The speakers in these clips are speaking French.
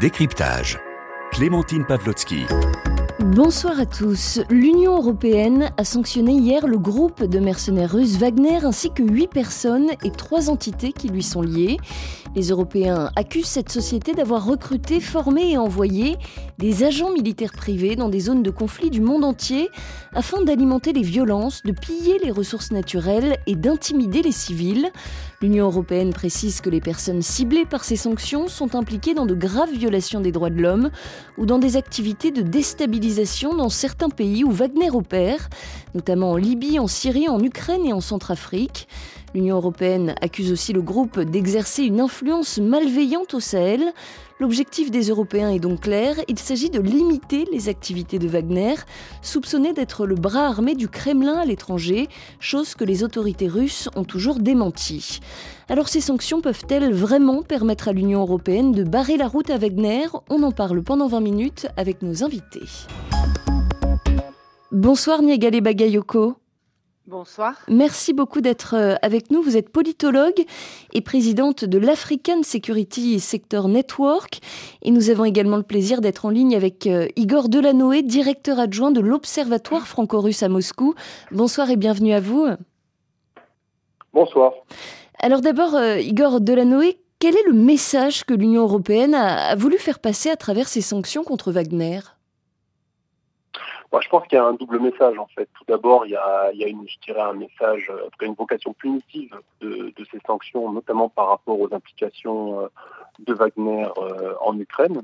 Décryptage. Clémentine Pavlotsky. Bonsoir à tous. L'Union européenne a sanctionné hier le groupe de mercenaires russes Wagner ainsi que huit personnes et trois entités qui lui sont liées. Les Européens accusent cette société d'avoir recruté, formé et envoyé des agents militaires privés dans des zones de conflit du monde entier afin d'alimenter les violences, de piller les ressources naturelles et d'intimider les civils. L'Union européenne précise que les personnes ciblées par ces sanctions sont impliquées dans de graves violations des droits de l'homme ou dans des activités de déstabilisation dans certains pays où Wagner opère, notamment en Libye, en Syrie, en Ukraine et en Centrafrique. L'Union européenne accuse aussi le groupe d'exercer une influence malveillante au Sahel. L'objectif des Européens est donc clair, il s'agit de limiter les activités de Wagner, soupçonné d'être le bras armé du Kremlin à l'étranger, chose que les autorités russes ont toujours démenti. Alors ces sanctions peuvent-elles vraiment permettre à l'Union européenne de barrer la route à Wagner? On en parle pendant 20 minutes avec nos invités. Bonsoir Niagale Bagayoko. Bonsoir. Merci beaucoup d'être euh, avec nous. Vous êtes politologue et présidente de l'African Security Sector Network. Et nous avons également le plaisir d'être en ligne avec euh, Igor Delanoé, directeur adjoint de l'Observatoire franco-russe à Moscou. Bonsoir et bienvenue à vous. Bonsoir. Alors d'abord, euh, Igor Delanoé, quel est le message que l'Union européenne a voulu faire passer à travers ces sanctions contre Wagner? Je pense qu'il y a un double message en fait. Tout d'abord, il y a, une, un message, en une vocation punitive de, ces sanctions, notamment par rapport aux implications euh, de Wagner euh, en Ukraine,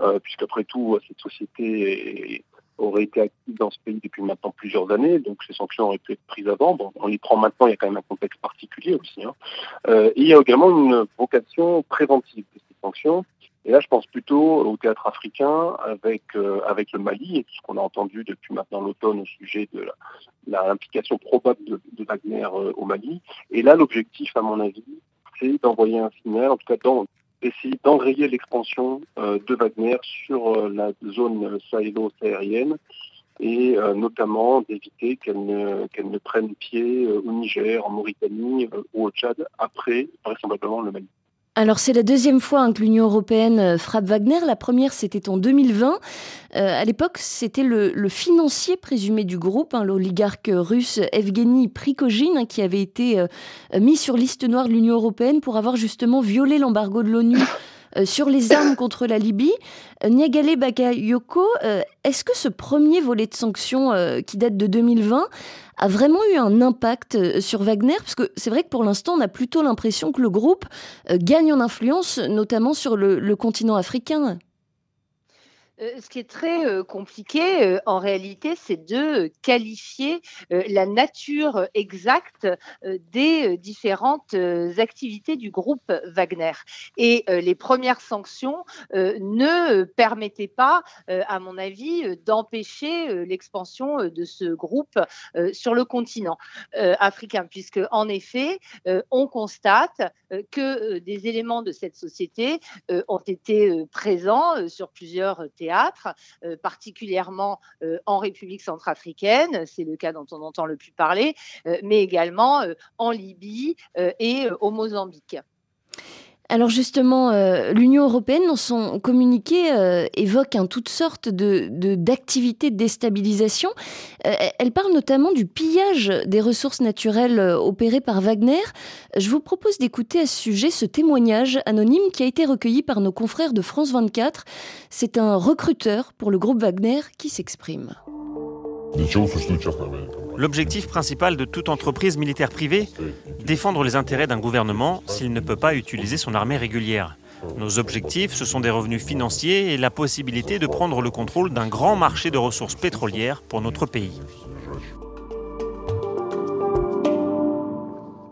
euh, puisqu'après tout, cette société aurait été active dans ce pays depuis maintenant plusieurs années, donc ces sanctions auraient pu être prises avant. On les prend maintenant, il y a quand même un contexte particulier aussi. Hein. et il y a également une vocation préventive de ces sanctions, et là, je pense plutôt au théâtre africain avec, euh, avec le Mali et tout ce qu'on a entendu depuis maintenant l'automne au sujet de l'implication probable de, Wagner euh, au Mali. Et là, l'objectif, à mon avis, c'est d'envoyer un signal, en tout cas d'essayer d'enrayer l'expansion euh, de Wagner sur la zone sahélo-saharienne et notamment d'éviter qu'elle ne, qu'elle ne prenne pied au Niger, en Mauritanie ou au Tchad après vraisemblablement le Mali. Alors c'est la deuxième fois hein, que l'Union européenne euh, frappe Wagner. La première c'était en 2020. Euh, à l'époque c'était le, financier présumé du groupe, hein, l'oligarque russe Evgeny Prigogine, hein, qui avait été euh, mis sur liste noire de l'Union européenne pour avoir justement violé l'embargo de l'ONU sur les armes contre la Libye. Euh, Niagale Bakayoko, euh, est-ce que ce premier volet de sanctions qui date de 2020 a vraiment eu un impact sur Wagner? Parce que c'est vrai que pour l'instant, on a plutôt l'impression que le groupe gagne en influence, notamment sur le continent africain. Euh, ce qui est très euh, compliqué euh, en réalité, c'est de qualifier la nature exacte des différentes activités du groupe Wagner. Et les premières sanctions ne permettaient pas, à mon avis, d'empêcher l'expansion de ce groupe sur le continent africain, puisque en effet, on constate que des éléments de cette société ont été présents sur plusieurs théâtres euh, particulièrement euh, en République centrafricaine, c'est le cas dont on entend le plus parler, euh, mais également en Libye et au Mozambique. Alors justement, euh, l'Union européenne, dans son communiqué, euh, évoque un toutes sortes d'activités de, de, déstabilisation. Euh, elle parle notamment du pillage des ressources naturelles opérées par Wagner. Je vous propose d'écouter à ce sujet ce témoignage anonyme qui a été recueilli par nos confrères de France 24. C'est un recruteur pour le groupe Wagner qui s'exprime. L'objectif principal de toute entreprise militaire privée Défendre les intérêts d'un gouvernement s'il ne peut pas utiliser son armée régulière. Nos objectifs, ce sont des revenus financiers et la possibilité de prendre le contrôle d'un grand marché de ressources pétrolières pour notre pays.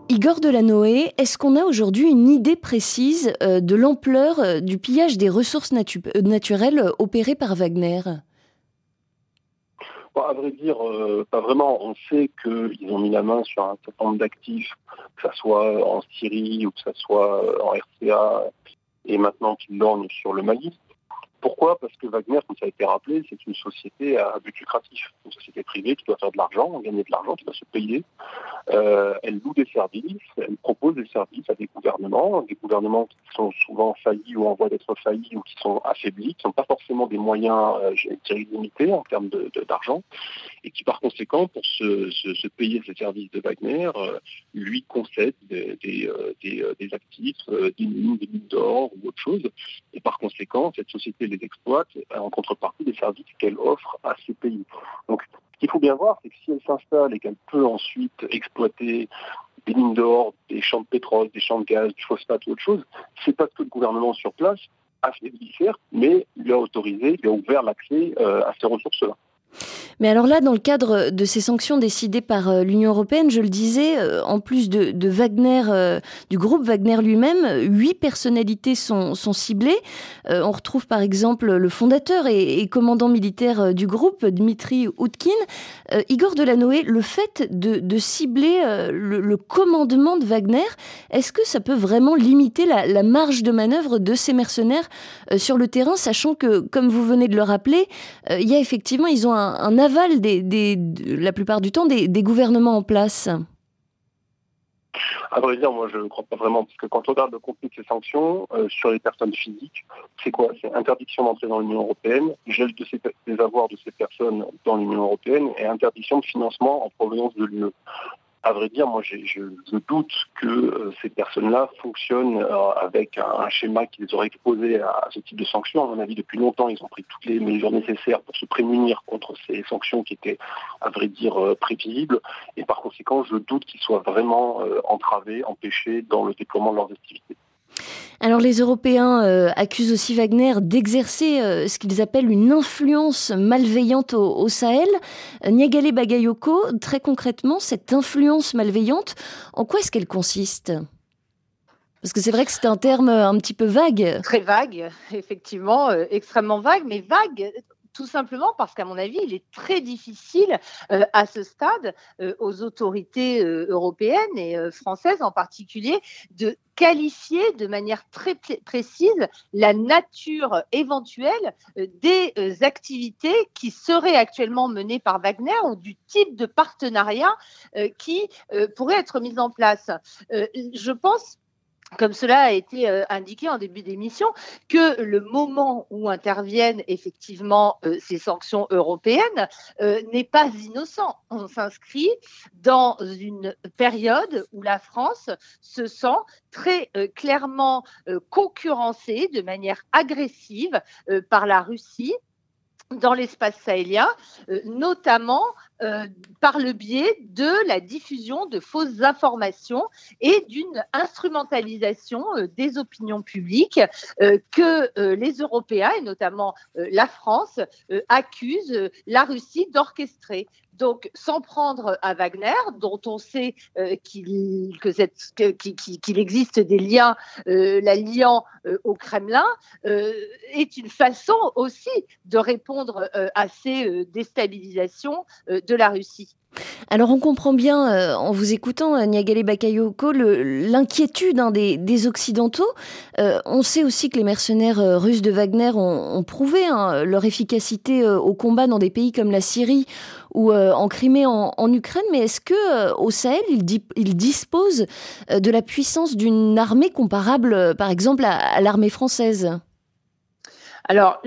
Igor Delanoë, est-ce qu'on a aujourd'hui une idée précise euh, de l'ampleur euh, du pillage des ressources euh, naturelles opéré par Wagner? À vrai dire, euh, pas vraiment. On sait qu'ils ont mis la main sur un certain nombre d'actifs, que ce soit en Syrie ou que ce soit en RCA, et maintenant qu'ils lorgnent sur le Mali. Pourquoi? Parce que Wagner, comme ça a été rappelé, c'est une société à but lucratif, une société privée qui doit faire de l'argent, gagner de l'argent, qui doit se payer. Euh, elle loue des services, elle propose des services à des gouvernements, des gouvernements qui sont souvent faillis ou en voie d'être faillis ou qui sont affaiblis, qui n'ont pas forcément des moyens euh, limités en termes d'argent, et qui par conséquent, pour se, payer ces services de Wagner, euh, lui concède des, des, euh, des actifs, des mines, des mines d'or ou autre chose. Et par conséquent, cette société les exploite en contrepartie des services qu'elle offre à ces pays. Donc, ce qu'il faut bien voir, c'est que si elle s'installe et qu'elle peut ensuite exploiter des mines d'or, des champs de pétrole, des champs de gaz, du phosphate ou autre chose, c'est parce que le gouvernement sur place a fait le mais lui a autorisé, lui a ouvert l'accès euh, à ces ressources-là. Mais alors là, dans le cadre de ces sanctions décidées par euh, l'Union européenne, je le disais, euh, en plus de, Wagner, euh, du groupe Wagner lui-même, huit personnalités sont, ciblées. on retrouve par exemple le fondateur et, commandant militaire du groupe, Dmitri Outkin. Igor Delanoë, le fait de, cibler le, commandement de Wagner, est-ce que ça peut vraiment limiter la, marge de manœuvre de ces mercenaires sur le terrain, sachant que, comme vous venez de le rappeler, il y a effectivement, ils ont un, un aval des, la plupart du temps des, gouvernements en place. À vrai dire, moi, je ne crois pas vraiment, parce que quand on regarde le contenu de ces sanctions euh, sur les personnes physiques, c'est quoi? C'est interdiction d'entrer dans l'Union européenne, gel de des avoirs de ces personnes dans l'Union européenne et interdiction de financement en provenance de l'UE à vrai dire, moi, je, doute que euh, ces personnes-là fonctionnent euh, avec un, schéma qui les aurait exposés à, ce type de sanctions. À mon avis, depuis longtemps, ils ont pris toutes les mesures nécessaires pour se prémunir contre ces sanctions qui étaient, à vrai dire, euh, prévisibles. Et par conséquent, je doute qu'ils soient vraiment entravés, empêchés dans le déploiement de leurs activités. Alors les Européens euh, accusent aussi Wagner d'exercer euh, ce qu'ils appellent une influence malveillante au, Sahel. Euh, Niagale Bagayoko, très concrètement, cette influence malveillante, en quoi est-ce qu'elle consiste? Parce que c'est vrai que c'est un terme un petit peu vague. Très vague, effectivement, extrêmement vague, mais vague tout simplement parce qu'à mon avis, il est très difficile euh, à ce stade euh, aux autorités euh, européennes et françaises en particulier de qualifier de manière très précise la nature éventuelle des activités qui seraient actuellement menées par Wagner ou du type de partenariat qui pourrait être mis en place. je pense comme cela a été euh, indiqué en début d'émission, que le moment où interviennent effectivement euh, ces sanctions européennes euh, n'est pas innocent. On s'inscrit dans une période où la France se sent très clairement concurrencée de manière agressive par la Russie dans l'espace sahélien, notamment euh, par le biais de la diffusion de fausses informations et d'une instrumentalisation euh, des opinions publiques que les Européens, et notamment la France, accusent la Russie d'orchestrer. Donc, sans prendre à Wagner, dont on sait euh, qu'il existe des liens euh, la liant euh, au Kremlin, est une façon aussi de répondre à ces déstabilisations de la Russie. Alors on comprend bien euh, en vous écoutant, euh, Niagale Bakayoko, l'inquiétude hein, des, Occidentaux. Euh, on sait aussi que les mercenaires russes de Wagner ont, prouvé hein, leur efficacité au combat dans des pays comme la Syrie ou en Crimée, en, Ukraine. Mais est-ce que au Sahel, ils, disposent de la puissance d'une armée comparable, par exemple, à, l'armée française? Alors,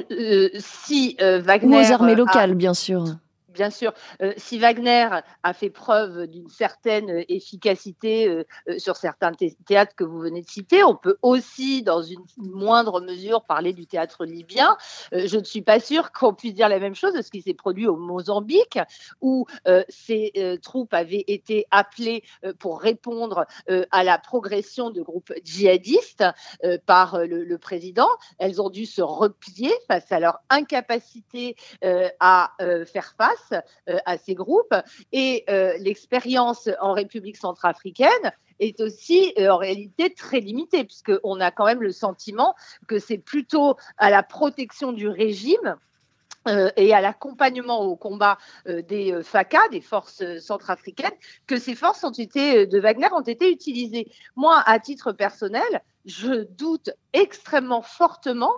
si Wagner... Ou aux armées locales, bien sûr bien sûr, euh, si Wagner a fait preuve d'une certaine efficacité euh, euh, sur certains théâtres que vous venez de citer, on peut aussi, dans une moindre mesure, parler du théâtre libyen. je ne suis pas sûre qu'on puisse dire la même chose de ce qui s'est produit au Mozambique, où ces troupes avaient été appelées pour répondre à la progression de groupes djihadistes par le, président. Elles ont dû se replier face à leur incapacité à faire face euh, à ces groupes. Et euh, l'expérience en République centrafricaine est aussi euh, en réalité très limitée, puisqu'on a quand même le sentiment que c'est plutôt à la protection du régime et à l'accompagnement au combat des FACA, des forces centrafricaines, que ces forces ont été, de Wagner ont été utilisées. Moi, à titre personnel, je doute extrêmement fortement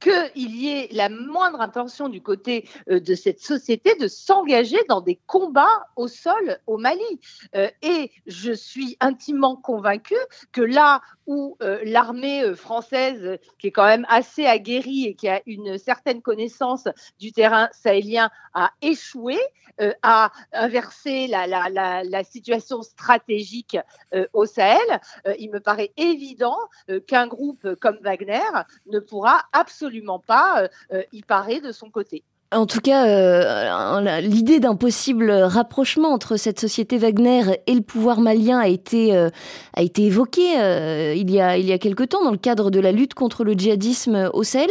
qu'il y ait la moindre intention du côté de cette société de s'engager dans des combats au sol au Mali. et je suis intimement convaincue que là où l'armée française, qui est quand même assez aguerrie et qui a une certaine connaissance du terrain sahélien, a échoué, a inversé la, la, situation stratégique au Sahel, il me paraît évident qu'un groupe comme Wagner ne pourra absolument pas y parer de son côté. En tout cas, euh, l'idée d'un possible rapprochement entre cette société Wagner et le pouvoir malien a été, euh, a été évoquée euh, il, y a, il y a quelque temps dans le cadre de la lutte contre le djihadisme au Sahel.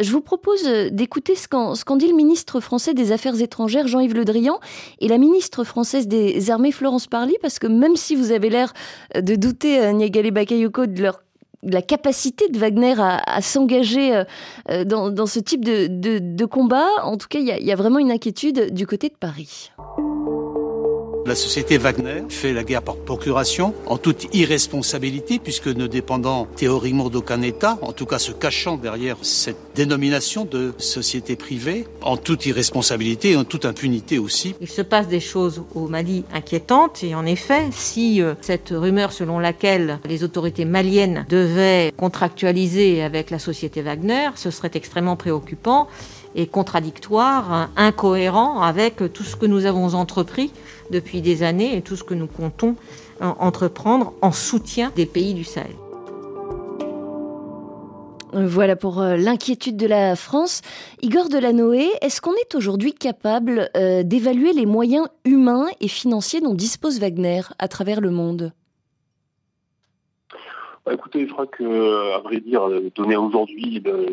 Je vous propose d'écouter ce qu'en dit le ministre français des Affaires étrangères, Jean-Yves Le Drian, et la ministre française des Armées, Florence Parly, parce que même si vous avez l'air de douter, Niagale Bakayoko, de leur la capacité de Wagner à, s'engager euh, euh, dans, ce type de, combat. En tout cas, il y, a vraiment une inquiétude du côté de Paris. La société Wagner fait la guerre par procuration en toute irresponsabilité puisque ne dépendant théoriquement d'aucun État, en tout cas se cachant derrière cette dénomination de société privée, en toute irresponsabilité et en toute impunité aussi. Il se passe des choses au Mali inquiétantes et en effet, si euh, cette rumeur selon laquelle les autorités maliennes devaient contractualiser avec la société Wagner, ce serait extrêmement préoccupant et contradictoire, incohérent avec tout ce que nous avons entrepris depuis des années et tout ce que nous comptons euh, entreprendre en soutien des pays du Sahel. Voilà pour euh, l'inquiétude de la France. Igor Delanoë, est-ce qu'on est aujourd'hui capable euh, d'évaluer les moyens humains et financiers dont dispose Wagner à travers le monde? Écoutez, je crois que, à vrai dire, donner aujourd'hui le,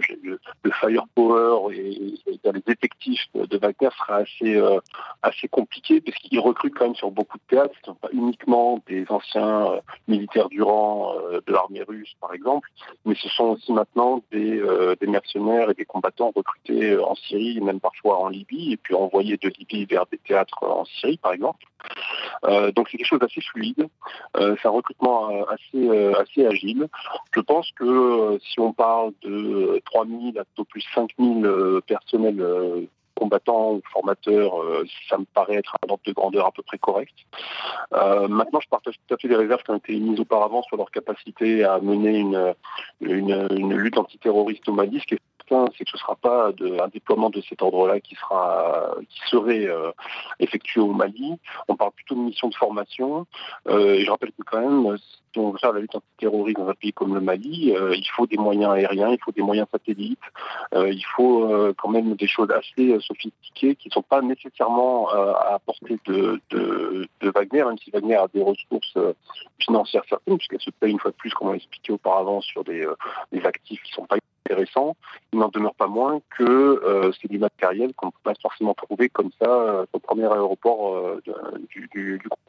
firepower et, les effectifs de Wagner sera assez, euh, assez compliqué parce qu'il recrute quand même sur beaucoup de théâtres. Ce ne sont pas uniquement des anciens euh, militaires du rang euh, de l'armée russe, par exemple, mais ce sont aussi maintenant des, des mercenaires et des combattants recrutés en Syrie, même parfois en Libye, et puis envoyés de Libye vers des théâtres en Syrie, par exemple. donc c'est quelque chose d'assez fluide. c'est un recrutement assez, assez agile je pense que euh, si on parle de 3000 à plutôt plus 5000 euh, personnels euh, combattants ou formateurs, ça me paraît être un ordre de grandeur à peu près correct. maintenant, je partage tout à fait les réserves qui ont été mises auparavant sur leur capacité à mener une, lutte antiterroriste au Mali, c'est que ce ne sera pas un déploiement de cet ordre-là qui qui serait effectué au Mali. On parle plutôt de mission de formation. et je rappelle que quand même, si on veut faire la lutte antiterroriste dans un pays comme le Mali, euh, il faut des moyens aériens, il faut des moyens satellites, euh, il faut euh, quand même des choses assez sophistiquées qui ne sont pas nécessairement à de, de, Wagner, même si Wagner a des ressources financières certaines, puisqu'elle se paye une fois de plus, comme on l'a expliqué auparavant, sur des, actifs qui ne sont pas intéressants. Il n'en demeure pas moins que c'est du matériel qu'on ne peut pas forcément trouver comme ça au premier aéroport du, du, du groupe.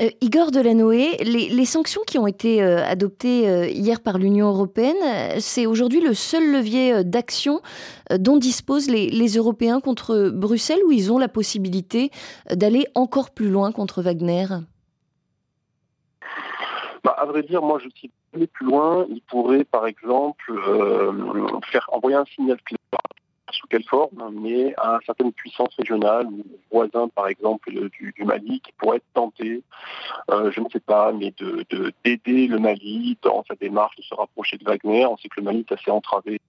Euh, Igor Delanoë, les, les, sanctions qui ont été euh, adoptées euh, hier par l'Union européenne, c'est aujourd'hui le seul levier d'action dont disposent les, les, Européens contre Bruxelles, où ils ont la possibilité d'aller encore plus loin contre Wagner? Bah, À vrai dire, moi je suis aller plus loin. Ils pourraient par exemple faire envoyer un signal clair sous quelle forme, mais à certaines puissances régionales ou voisins, par exemple, du, Mali, qui pourraient être tentés, euh, je ne sais pas, mais de d'aider le Mali dans sa démarche de se rapprocher de Wagner. On sait que le Mali est assez entravé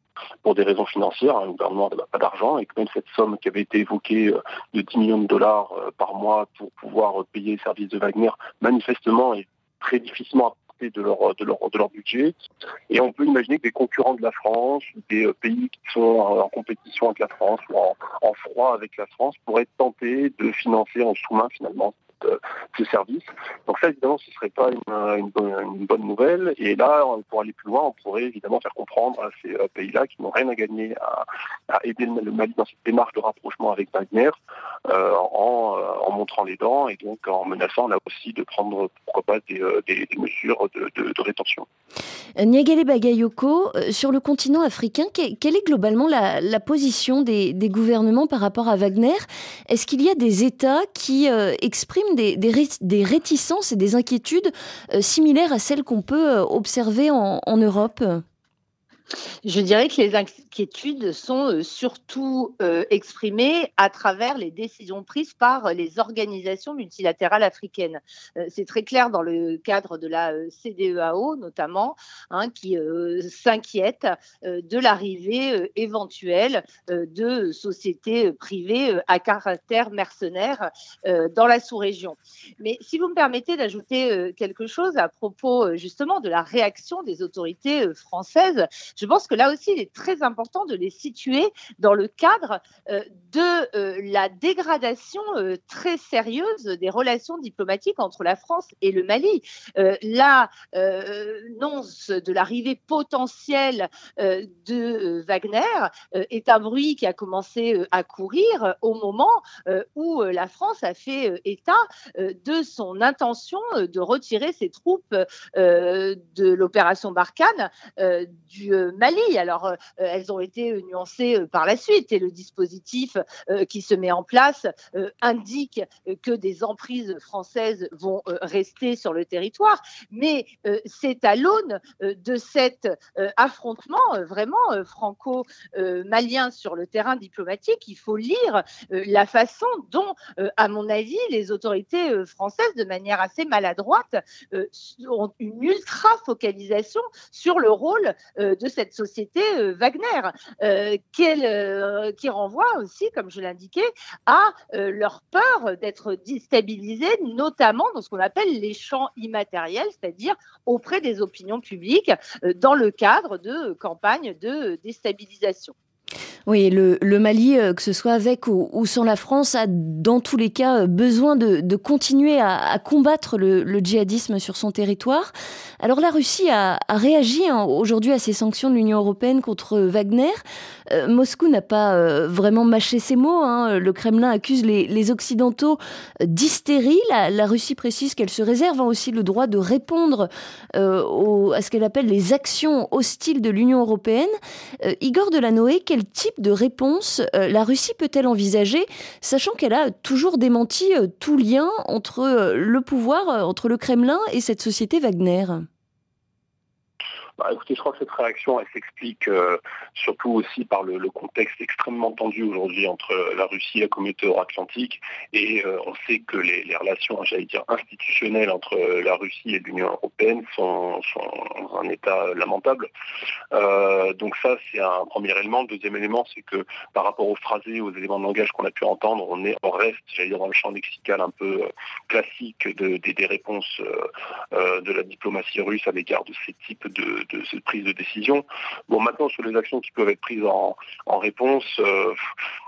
pour des raisons financières. Hein. Le gouvernement n'a pas d'argent et que même cette somme qui avait été évoquée euh, de 10 millions de dollars euh, par mois pour pouvoir payer les services de Wagner, manifestement est très difficilement de leur, budget. Et on peut imaginer que des concurrents de la France, des euh, pays qui sont en compétition avec la France ou en, en froid avec la France pourraient tenter de financer en sous-main finalement ce service. Donc ça, évidemment, ce ne serait pas une, bonne, nouvelle. Et là, pour aller plus loin, on pourrait évidemment faire comprendre à ces euh, pays-là qui n'ont rien à gagner à, aider le Mali dans cette démarche de rapprochement avec Wagner euh, en, montrant les dents et donc en menaçant là aussi de prendre, pourquoi pas, des, mesures de, rétention. Niagale Bagayoko, sur le continent africain, quelle est globalement la, position des, gouvernements par rapport à Wagner? Est-ce qu'il y a des États qui expriment des, réticences et des inquiétudes euh, similaires à celles qu'on peut euh, observer en, Europe je dirais que les inquiétudes sont euh, surtout euh, exprimées à travers les décisions prises par les organisations multilatérales africaines. Euh, c'est très clair dans le cadre de la CDEAO notamment, hein, qui s'inquiète de l'arrivée éventuelle de sociétés privées à caractère mercenaire dans la sous-région. Mais si vous me permettez d'ajouter quelque chose à propos justement de la réaction des autorités françaises, pense que là aussi, il est très important de les situer dans le cadre euh, de euh, la dégradation euh, très sérieuse des relations diplomatiques entre la France et le Mali. L'annonce de l'arrivée potentielle de Wagner est un bruit qui a commencé à courir au moment où la France a fait état de son intention de retirer ses troupes de l'opération Barkhane du Mali. Alors, euh, elles ont été nuancées euh, par la suite et le dispositif euh, qui se met en place indique que des emprises françaises vont rester sur le territoire. Mais c'est à l'aune de cet affrontement vraiment franco-malien sur le terrain diplomatique qu'il faut lire la façon dont, à mon avis, les autorités françaises, de manière assez maladroite, ont une ultra focalisation sur le rôle de cette société euh, Wagner, euh, euh, qui renvoie aussi, comme je l'indiquais, à leur peur d'être déstabilisés, notamment dans ce qu'on appelle les champs immatériels, c'est-à-dire auprès des opinions publiques, dans le cadre de campagnes de déstabilisation. Oui, le, Mali, euh, que ce soit avec ou, sans la France, a dans tous les cas euh, besoin de, continuer à, combattre le, djihadisme sur son territoire. Alors la Russie a, réagi hein, aujourd'hui à ces sanctions de l'Union européenne contre Wagner. Euh, Moscou n'a pas vraiment mâché ses mots. Hein. Le Kremlin accuse les, Occidentaux d'hystérie. La, Russie précise qu'elle se réserve hein, aussi le droit de répondre à ce qu'elle appelle les actions hostiles de l'Union européenne. Igor Delanoë, quel type de réponse euh, la Russie peut-elle envisager, sachant qu'elle a toujours démenti euh, tout lien entre euh, le pouvoir, entre le Kremlin et cette société Wagner? Bah, écoutez, je crois que cette réaction, elle s'explique euh, surtout aussi par le, contexte extrêmement tendu aujourd'hui entre la Russie et la communauté euro-atlantique. Et euh, on sait que les, relations, j'allais dire, institutionnelles entre la Russie et l'Union européenne sont, dans un état lamentable. Euh, donc ça, c'est un premier élément. Le deuxième élément, c'est que par rapport aux phrasés, aux éléments de langage qu'on a pu entendre, on est en reste, j'allais dire, dans le champ lexical un peu classique des réponses de la diplomatie russe à l'égard de ces types de, de cette prise de décision. Bon, maintenant, sur les actions qui peuvent être prises en, réponse, euh,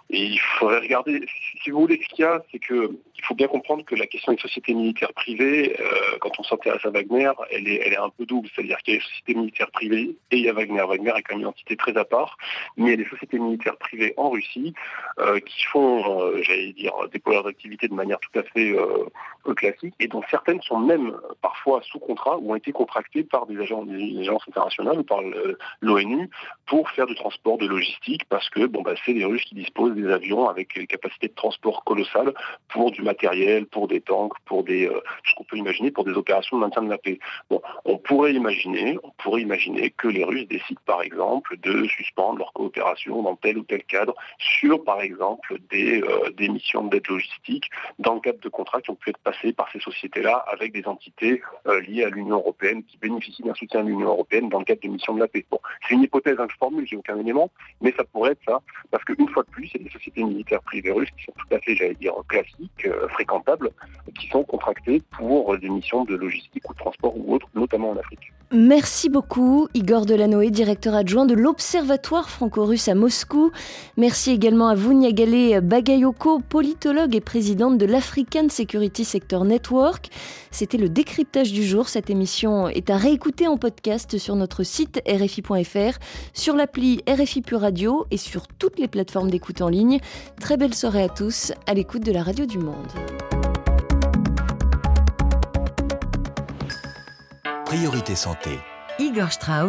il faudrait regarder, si vous voulez, ce qu'il y a, c'est qu'il faut bien comprendre que la question des sociétés militaires privées, euh, quand on s'intéresse à Wagner, elle est, elle est un peu double. C'est-à-dire qu'il y a les sociétés militaires privées et il y a Wagner. Wagner est quand même une entité très à part, mais il y a des sociétés militaires privées en Russie euh, qui font, euh, j'allais dire, déployer leurs activités de manière tout à fait classique et dont certaines sont même parfois sous contrat ou ont été contractées par des agences internationales ou par l'ONU pour faire du transport de logistique parce que bon, bah, c'est les Russes qui disposent des avions avec des capacités de transport colossales pour du matériel, pour des tanks, pour des, euh, ce qu'on peut imaginer pour des opérations de maintien de la paix. Bon, on pourrait imaginer, on pourrait imaginer que les Russes décident par exemple de suspendre leur coopération dans tel ou tel cadre sur par exemple des, euh, des missions d'aide logistique dans le cadre de contrats qui ont pu être passés par ces sociétés-là avec des entités euh, liées à l'Union européenne qui bénéficient d'un soutien de l'Union européenne dans le cadre de missions de la paix. Bon, c'est une hypothèse hein, je formule, j'ai aucun élément, mais ça pourrait être ça, parce qu'une fois de plus, des sociétés militaires privées russes qui sont tout à fait, j'allais dire, classiques, euh, fréquentables, qui sont contractées pour des missions de logistique ou de transport ou autres, notamment en Afrique. Merci beaucoup, Igor Delanoë, directeur adjoint de l'Observatoire franco-russe à Moscou. Merci également à vous, Niagale Bagayoko, politologue et présidente de l'African Security Sector Network. C'était le décryptage du jour. Cette émission est à réécouter en podcast sur notre site rfi.fr, sur l'appli RFI Pure Radio et sur toutes les plateformes d'écoute en ligne. Très belle soirée à tous à l'écoute de la radio du monde. Priorité santé. Igor Strauss